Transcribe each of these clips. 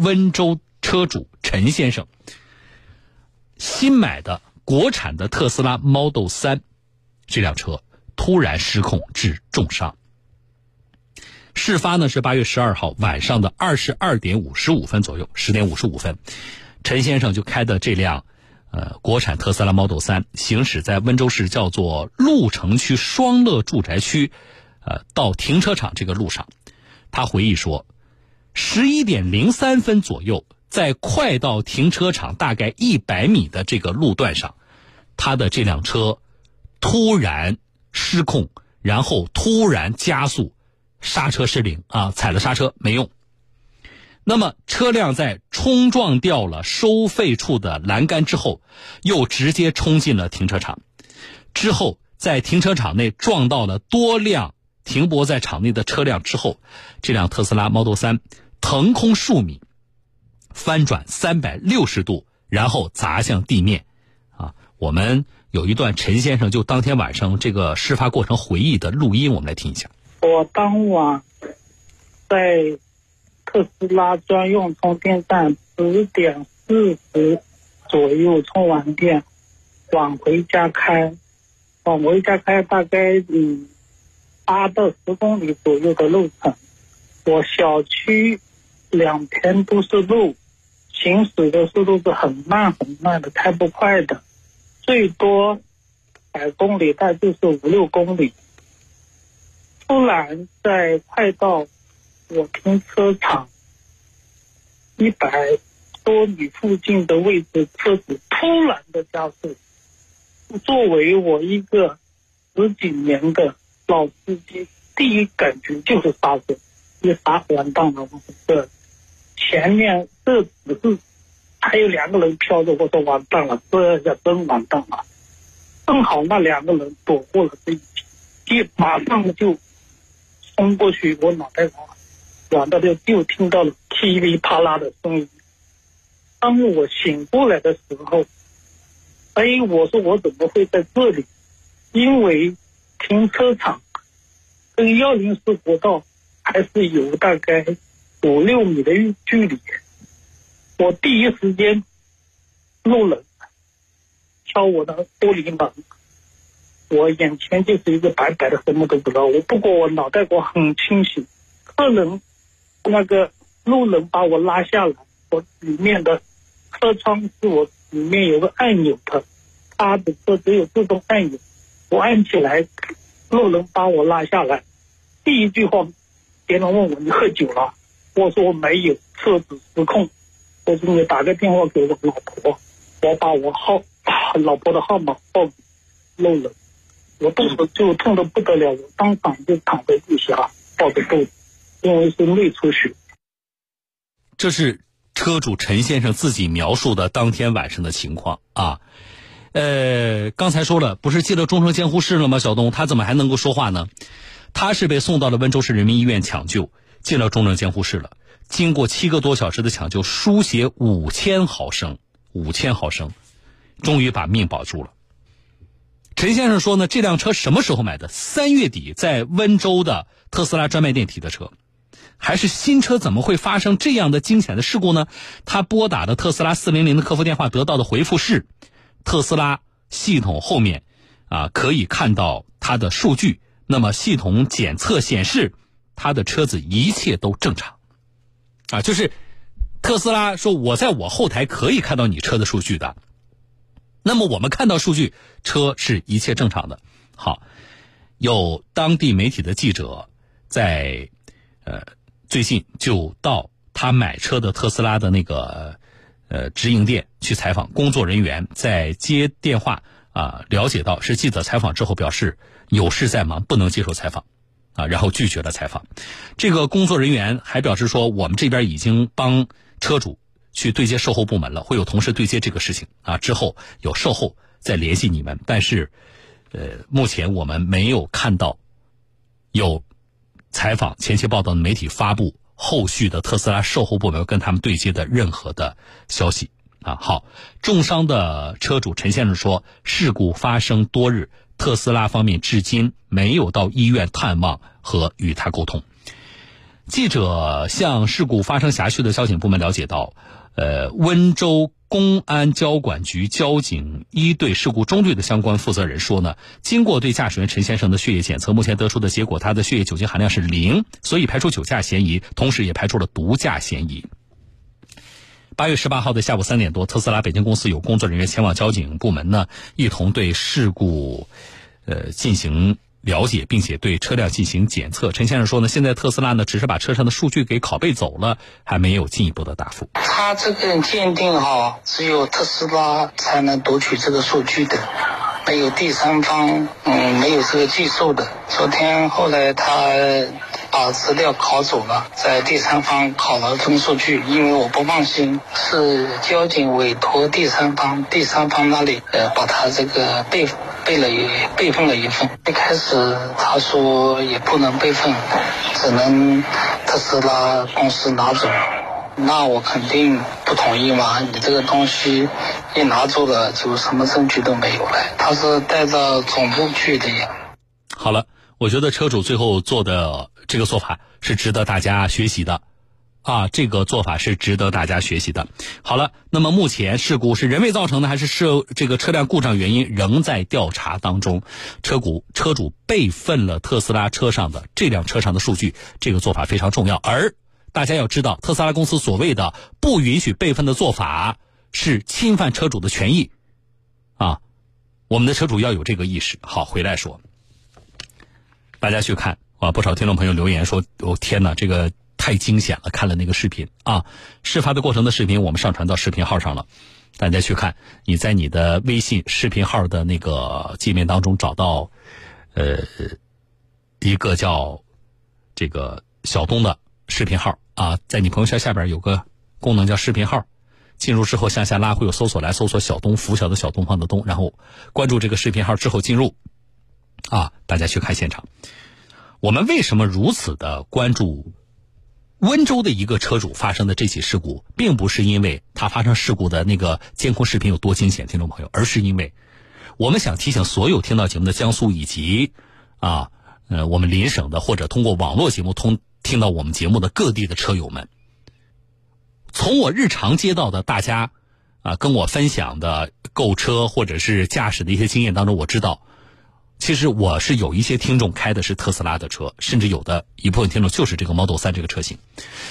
温州车主陈先生新买的国产的特斯拉 Model 3这辆车突然失控致重伤。事发呢是八月十二号晚上的二十二点五十五分左右，十点五十五分，陈先生就开的这辆呃国产特斯拉 Model 3行驶在温州市叫做鹿城区双乐住宅区，呃到停车场这个路上，他回忆说。十一点零三分左右，在快到停车场大概一百米的这个路段上，他的这辆车突然失控，然后突然加速，刹车失灵啊，踩了刹车没用。那么车辆在冲撞掉了收费处的栏杆之后，又直接冲进了停车场，之后在停车场内撞到了多辆。停泊在场内的车辆之后，这辆特斯拉 Model 3腾空数米，翻转三百六十度，然后砸向地面。啊，我们有一段陈先生就当天晚上这个事发过程回忆的录音，我们来听一下。我当晚在特斯拉专用充电站十点四十左右充完电，往回家开，往回家开大概嗯。八到十公里左右的路程，我小区两边都是路，行驶的速度是很慢很慢的，开不快的，最多百公里，大概就是五六公里。突然在快到我停车场一百多米附近的位置，车子突然的加速。作为我一个十几年的。老司机第一感觉就是刹车，一刹完蛋了，我这前面这只是还有两个人飘着，我说完蛋了，这下真完蛋了。正好那两个人躲过了这一劫，就马上就冲过去，我脑袋瓜软的就就听到了噼里啪啦的声音。当我醒过来的时候，哎，我说我怎么会在这里？因为。停车场跟幺零四国道还是有大概五六米的距离。我第一时间路人敲我的玻璃门，我眼前就是一个白白的，什么都不知道。我不过我脑袋瓜很清醒，客人那个路人把我拉下来，我里面的车窗是我里面有个按钮的，他的车只有自动按钮。我按起来，路人把我拉下来。第一句话，别人问我你喝酒了，我说我没有，车子失控。我说你打个电话给我老婆，我把我号老婆的号码报漏了。我肚子就痛的不得了，我当场就躺在地下抱着肚子，因为是内出血。这是车主陈先生自己描述的当天晚上的情况啊。呃，刚才说了，不是进了重症监护室了吗？小东，他怎么还能够说话呢？他是被送到了温州市人民医院抢救，进了重症监护室了。经过七个多小时的抢救，输血五千毫升，五千毫升，终于把命保住了。陈先生说呢，这辆车什么时候买的？三月底在温州的特斯拉专卖店提的车，还是新车，怎么会发生这样的惊险的事故呢？他拨打的特斯拉四零零的客服电话得到的回复是。特斯拉系统后面啊，可以看到它的数据。那么系统检测显示，他的车子一切都正常，啊，就是特斯拉说我在我后台可以看到你车的数据的。那么我们看到数据，车是一切正常的。好，有当地媒体的记者在呃最近就到他买车的特斯拉的那个。呃，直营店去采访，工作人员在接电话啊，了解到是记者采访之后，表示有事在忙，不能接受采访，啊，然后拒绝了采访。这个工作人员还表示说，我们这边已经帮车主去对接售后部门了，会有同事对接这个事情啊，之后有售后再联系你们。但是，呃，目前我们没有看到有采访前期报道的媒体发布。后续的特斯拉售后部门跟他们对接的任何的消息啊，好，重伤的车主陈先生说，事故发生多日，特斯拉方面至今没有到医院探望和与他沟通。记者向事故发生辖区的交警部门了解到，呃，温州公安交管局交警一队事故中队的相关负责人说呢，经过对驾驶员陈先生的血液检测，目前得出的结果，他的血液酒精含量是零，所以排除酒驾嫌疑，同时也排除了毒驾嫌疑。八月十八号的下午三点多，特斯拉北京公司有工作人员前往交警部门呢，一同对事故，呃，进行。了解，并且对车辆进行检测。陈先生说呢，现在特斯拉呢只是把车上的数据给拷贝走了，还没有进一步的答复。他这个鉴定哈，只有特斯拉才能读取这个数据的，没有第三方，嗯，没有这个技术的。昨天后来他把资料拷走了，在第三方拷了份数据，因为我不放心，是交警委托第三方，第三方那里呃把他这个备。备了一备份了一份，一开始他说也不能备份，只能特斯拉公司拿走，那我肯定不同意嘛。你这个东西一拿走了，就什么证据都没有了。他是带到总部去的呀。好了，我觉得车主最后做的这个做法是值得大家学习的。啊，这个做法是值得大家学习的。好了，那么目前事故是人为造成的，还是是这个车辆故障原因仍在调查当中。车主车主备份了特斯拉车上的这辆车上的数据，这个做法非常重要。而大家要知道，特斯拉公司所谓的不允许备份的做法是侵犯车主的权益。啊，我们的车主要有这个意识。好，回来说，大家去看啊，不少听众朋友留言说：“哦，天哪，这个。”太惊险了！看了那个视频啊，事发的过程的视频，我们上传到视频号上了，大家去看。你在你的微信视频号的那个界面当中找到，呃，一个叫这个小东的视频号啊，在你朋友圈下边有个功能叫视频号，进入之后向下拉会有搜索栏搜索小东拂晓的小东方的东，然后关注这个视频号之后进入，啊，大家去看现场。我们为什么如此的关注？温州的一个车主发生的这起事故，并不是因为他发生事故的那个监控视频有多惊险，听众朋友，而是因为我们想提醒所有听到节目的江苏以及啊呃我们邻省的或者通过网络节目通听到我们节目的各地的车友们，从我日常接到的大家啊跟我分享的购车或者是驾驶的一些经验当中，我知道。其实我是有一些听众开的是特斯拉的车，甚至有的一部分听众就是这个 Model 3这个车型，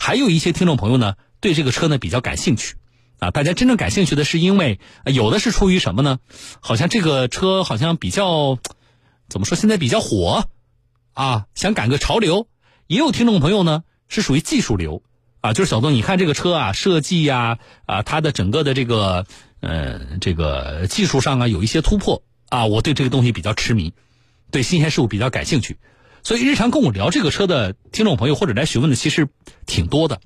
还有一些听众朋友呢对这个车呢比较感兴趣，啊，大家真正感兴趣的是因为有的是出于什么呢？好像这个车好像比较怎么说，现在比较火，啊，想赶个潮流。也有听众朋友呢是属于技术流，啊，就是小东，你看这个车啊，设计呀，啊，它的整个的这个呃这个技术上啊有一些突破。啊，我对这个东西比较痴迷，对新鲜事物比较感兴趣，所以日常跟我聊这个车的听众朋友或者来询问的其实挺多的。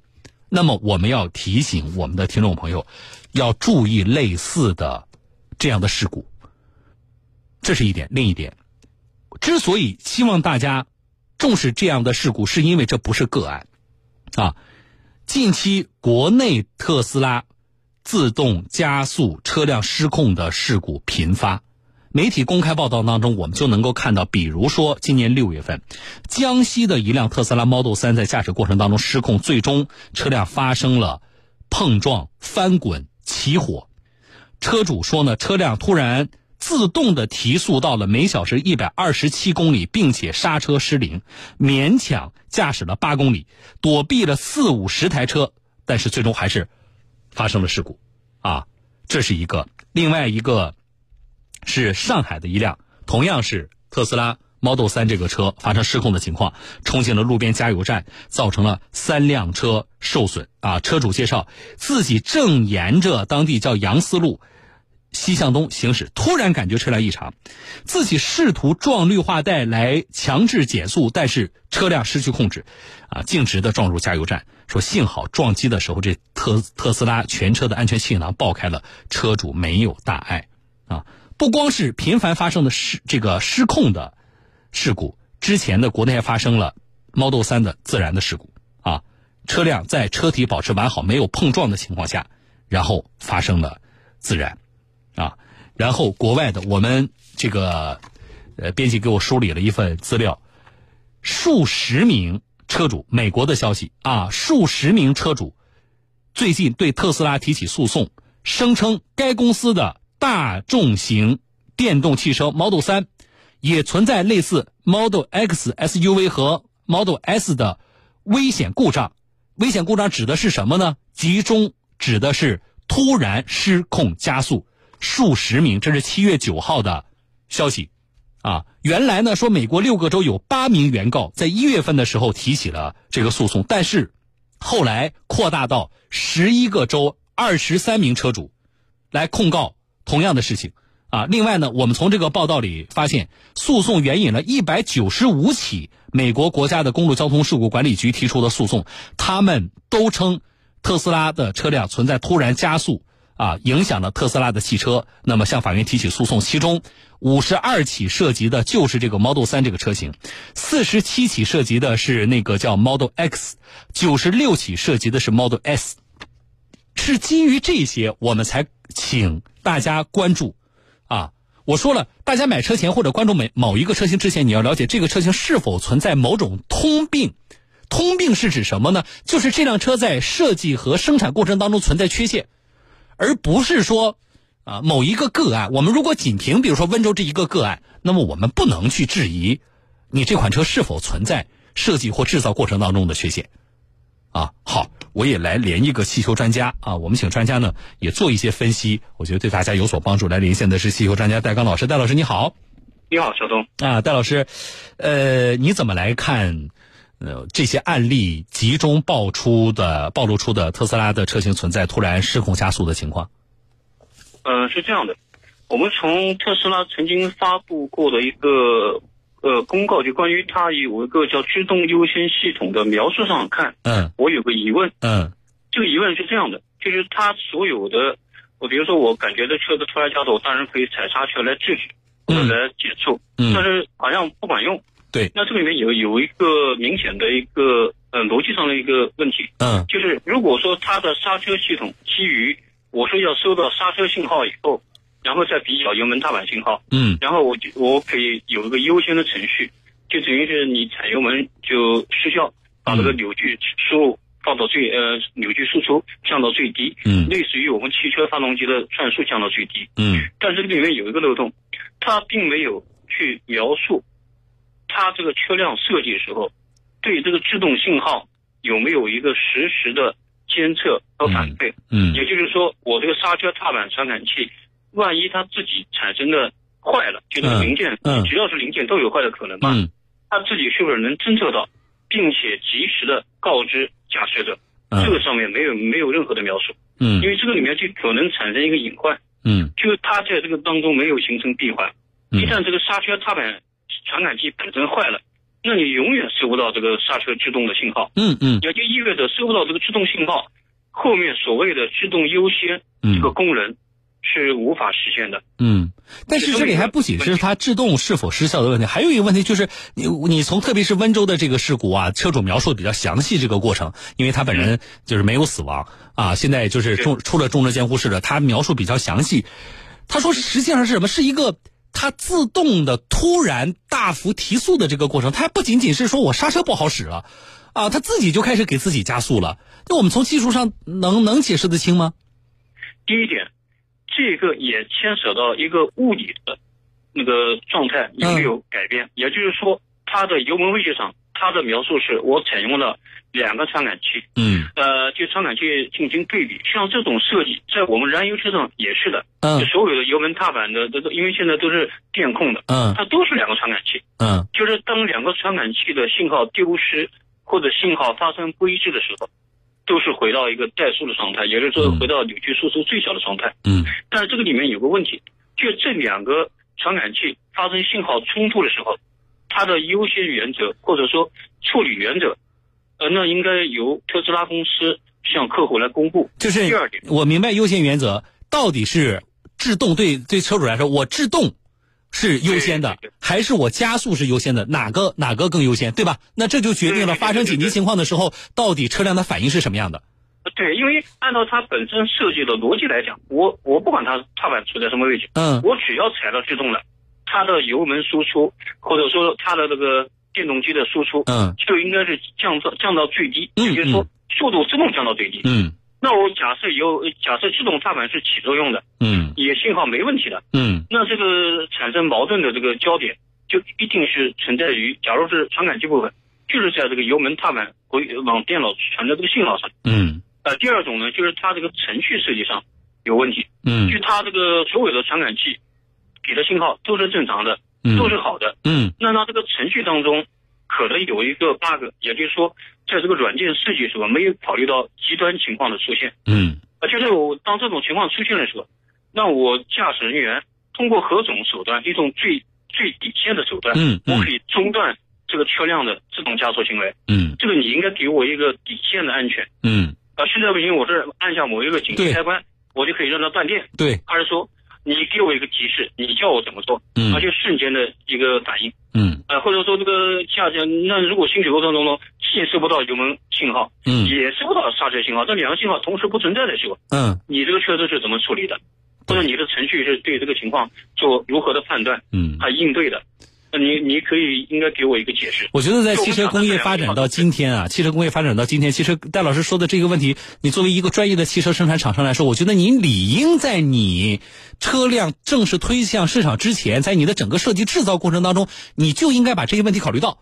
那么我们要提醒我们的听众朋友，要注意类似的这样的事故，这是一点。另一点，之所以希望大家重视这样的事故，是因为这不是个案啊。近期国内特斯拉自动加速车辆失控的事故频发。媒体公开报道当中，我们就能够看到，比如说今年六月份，江西的一辆特斯拉 Model 3在驾驶过程当中失控，最终车辆发生了碰撞、翻滚、起火。车主说呢，车辆突然自动的提速到了每小时一百二十七公里，并且刹车失灵，勉强驾驶了八公里，躲避了四五十台车，但是最终还是发生了事故。啊，这是一个，另外一个。是上海的一辆，同样是特斯拉 Model 3这个车发生失控的情况，冲进了路边加油站，造成了三辆车受损。啊，车主介绍自己正沿着当地叫杨思路西向东行驶，突然感觉车辆异常，自己试图撞绿化带来强制减速，但是车辆失去控制，啊，径直的撞入加油站。说幸好撞击的时候，这特特斯拉全车的安全气囊爆开了，车主没有大碍。啊。不光是频繁发生的失这个失控的事故，之前的国内还发生了 Model 3的自燃的事故啊，车辆在车体保持完好、没有碰撞的情况下，然后发生了自燃啊。然后国外的我们这个呃编辑给我梳理了一份资料，数十名车主，美国的消息啊，数十名车主最近对特斯拉提起诉讼，声称该公司的大众型电动汽车 Model 3也存在类似 Model X SUV 和 Model S 的危险故障。危险故障指的是什么呢？集中指的是突然失控加速。数十名，这是七月九号的消息。啊，原来呢说美国六个州有八名原告在一月份的时候提起了这个诉讼，但是后来扩大到十一个州二十三名车主来控告同样的事情。啊，另外呢，我们从这个报道里发现，诉讼援引了一百九十五起美国国家的公路交通事故管理局提出的诉讼，他们都称特斯拉的车辆存在突然加速。啊，影响了特斯拉的汽车，那么向法院提起诉讼，其中五十二起涉及的就是这个 Model 3这个车型，四十七起涉及的是那个叫 Model X，九十六起涉及的是 Model S，是基于这些我们才请大家关注。啊，我说了，大家买车前或者关注某某一个车型之前，你要了解这个车型是否存在某种通病。通病是指什么呢？就是这辆车在设计和生产过程当中存在缺陷。而不是说，啊，某一个个案，我们如果仅凭比如说温州这一个个案，那么我们不能去质疑你这款车是否存在设计或制造过程当中的缺陷，啊，好，我也来连一个气球专家啊，我们请专家呢也做一些分析，我觉得对大家有所帮助。来连线的是气球专家戴刚老师，戴老师你好，你好，小东啊，戴老师，呃，你怎么来看？呃，这些案例集中爆出的、暴露出的特斯拉的车型存在突然失控加速的情况。呃，是这样的，我们从特斯拉曾经发布过的一个呃公告，就关于它有一个叫制动优先系统的描述上看，嗯，我有个疑问，嗯，这个疑问是这样的，就是它所有的，我比如说我感觉这车子突然加速，我当然可以踩刹车来制止或者来减速，嗯，但是好像不管用。对，那这里面有有一个明显的一个呃逻辑上的一个问题，嗯，就是如果说它的刹车系统基于我说要收到刹车信号以后，然后再比较油门踏板信号，嗯，然后我就我可以有一个优先的程序，就等于是你踩油门就失效，把这个扭矩输入放到最呃扭矩输出降到最低，嗯，类似于我们汽车发动机的转速降到最低，嗯，但是这里面有一个漏洞，它并没有去描述。它这个车辆设计的时候，对这个制动信号有没有一个实时的监测和反馈？嗯，也就是说，我这个刹车踏板传感器，万一它自己产生的坏了，就这个零件，嗯，只要是零件都有坏的可能嘛？嗯，它自己是不是能侦测到，并且及时的告知驾驶者？嗯，这个上面没有没有任何的描述。嗯，因为这个里面就可能产生一个隐患。嗯，就是它在这个当中没有形成闭环，一旦这个刹车踏板。传感器本身坏了，那你永远收不到这个刹车制动的信号。嗯嗯，也就意味着收不到这个制动信号，后面所谓的制动优先这个功能是无法实现的。嗯，但是这里还不仅是它制动是否失效的问题，还有一个问题就是你你从特别是温州的这个事故啊，车主描述的比较详细这个过程，因为他本人就是没有死亡啊，现在就是重出了重症监护室的，他描述比较详细。他说实际上是什么？是一个。它自动的突然大幅提速的这个过程，它不仅仅是说我刹车不好使了，啊，它自己就开始给自己加速了。那我们从技术上能能解释得清吗？第一点，这个也牵扯到一个物理的那个状态有没有改变，也就是说，它的油门位置上，它的描述是我采用了。两个传感器，嗯，呃，就传感器进行对比，像这种设计，在我们燃油车上也是的，嗯，所有的油门踏板的这个，因为现在都是电控的，嗯，它都是两个传感器，嗯，就是当两个传感器的信号丢失或者信号发生不一致的时候，都是回到一个怠速的状态，也就是说回到扭矩输出最小的状态，嗯，但是这个里面有个问题，就这两个传感器发生信号冲突的时候，它的优先原则或者说处理原则。呃，那应该由特斯拉公司向客户来公布。就是第二点，我明白优先原则到底是制动对对车主来说，我制动是优先的，还是我加速是优先的？哪个哪个更优先，对吧？那这就决定了发生紧急情况的时候，到底车辆的反应是什么样的。对，因为按照它本身设计的逻辑来讲，我我不管它踏板处在什么位置，嗯，我只要踩到制动了，它的油门输出或者说它的这个。电动机的输出，嗯就应该是降到降到最低，嗯也就是说速度自动降到最低。嗯那我假设有假设自动踏板是起作用的，嗯。也信号没问题的，嗯。那这个产生矛盾的这个焦点就一定是存在于，假如是传感器部分，就是在这个油门踏板回往电脑传的这个信号上。嗯。呃，第二种呢，就是它这个程序设计上有问题，嗯。就它这个所有的传感器给的信号都是正常的，嗯。都是好的，嗯。那它这个程序当中可能有一个 bug，也就是说，在这个软件设计时候没有考虑到极端情况的出现。嗯啊，就是我当这种情况出现的时候，那我驾驶人员通过何种手段，一种最最底线的手段，嗯嗯我可以中断这个车辆的自动加速行为。嗯这个你应该给我一个底线的安全。嗯，啊，现在不行，我这按下某一个紧急开关，我就可以让它断电，对，还是说你给我一个提示，你叫我怎么做，嗯而且瞬间的一个反应。嗯呃，或者说这个驾驶，那如果行驶过程当中既收不到油门信号，嗯也收不到刹车信号，这两个信号同时不存在的时候，嗯你这个车子是怎么处理的？或者你的程序是对这个情况做如何的判断嗯。还应对的？那你你可以应该给我一个解释。我觉得在汽车工业发展到今天啊，汽车工业发展到今天，其实戴老师说的这个问题，你作为一个专业的汽车生产厂商来说，我觉得你理应在你车辆正式推向市场之前，在你的整个设计制造过程当中，你就应该把这些问题考虑到，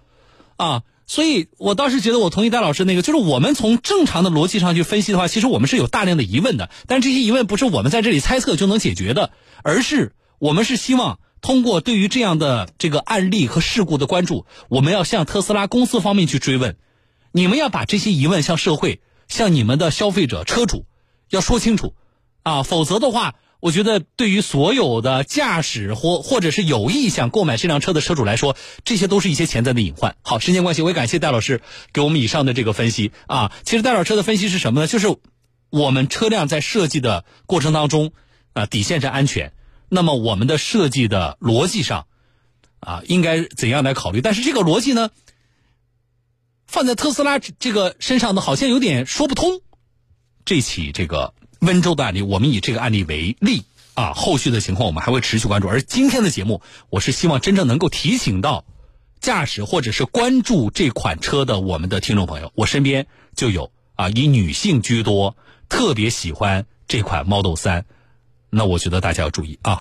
啊。所以，我倒是觉得我同意戴老师那个，就是我们从正常的逻辑上去分析的话，其实我们是有大量的疑问的，但这些疑问不是我们在这里猜测就能解决的，而是我们是希望通过对于这样的这个案例和事故的关注，我们要向特斯拉公司方面去追问，你们要把这些疑问向社会、向你们的消费者、车主要说清楚，啊，否则的话，我觉得对于所有的驾驶或或者是有意想购买这辆车的车主来说，这些都是一些潜在的隐患。好，时间关系，我也感谢戴老师给我们以上的这个分析啊。其实戴老师的分析是什么呢？就是我们车辆在设计的过程当中啊，底线是安全。那么我们的设计的逻辑上，啊，应该怎样来考虑？但是这个逻辑呢，放在特斯拉这个身上呢，好像有点说不通。这起这个温州的案例，我们以这个案例为例啊，后续的情况我们还会持续关注。而今天的节目，我是希望真正能够提醒到驾驶或者是关注这款车的我们的听众朋友。我身边就有啊，以女性居多，特别喜欢这款 Model 三。那我觉得大家要注意啊。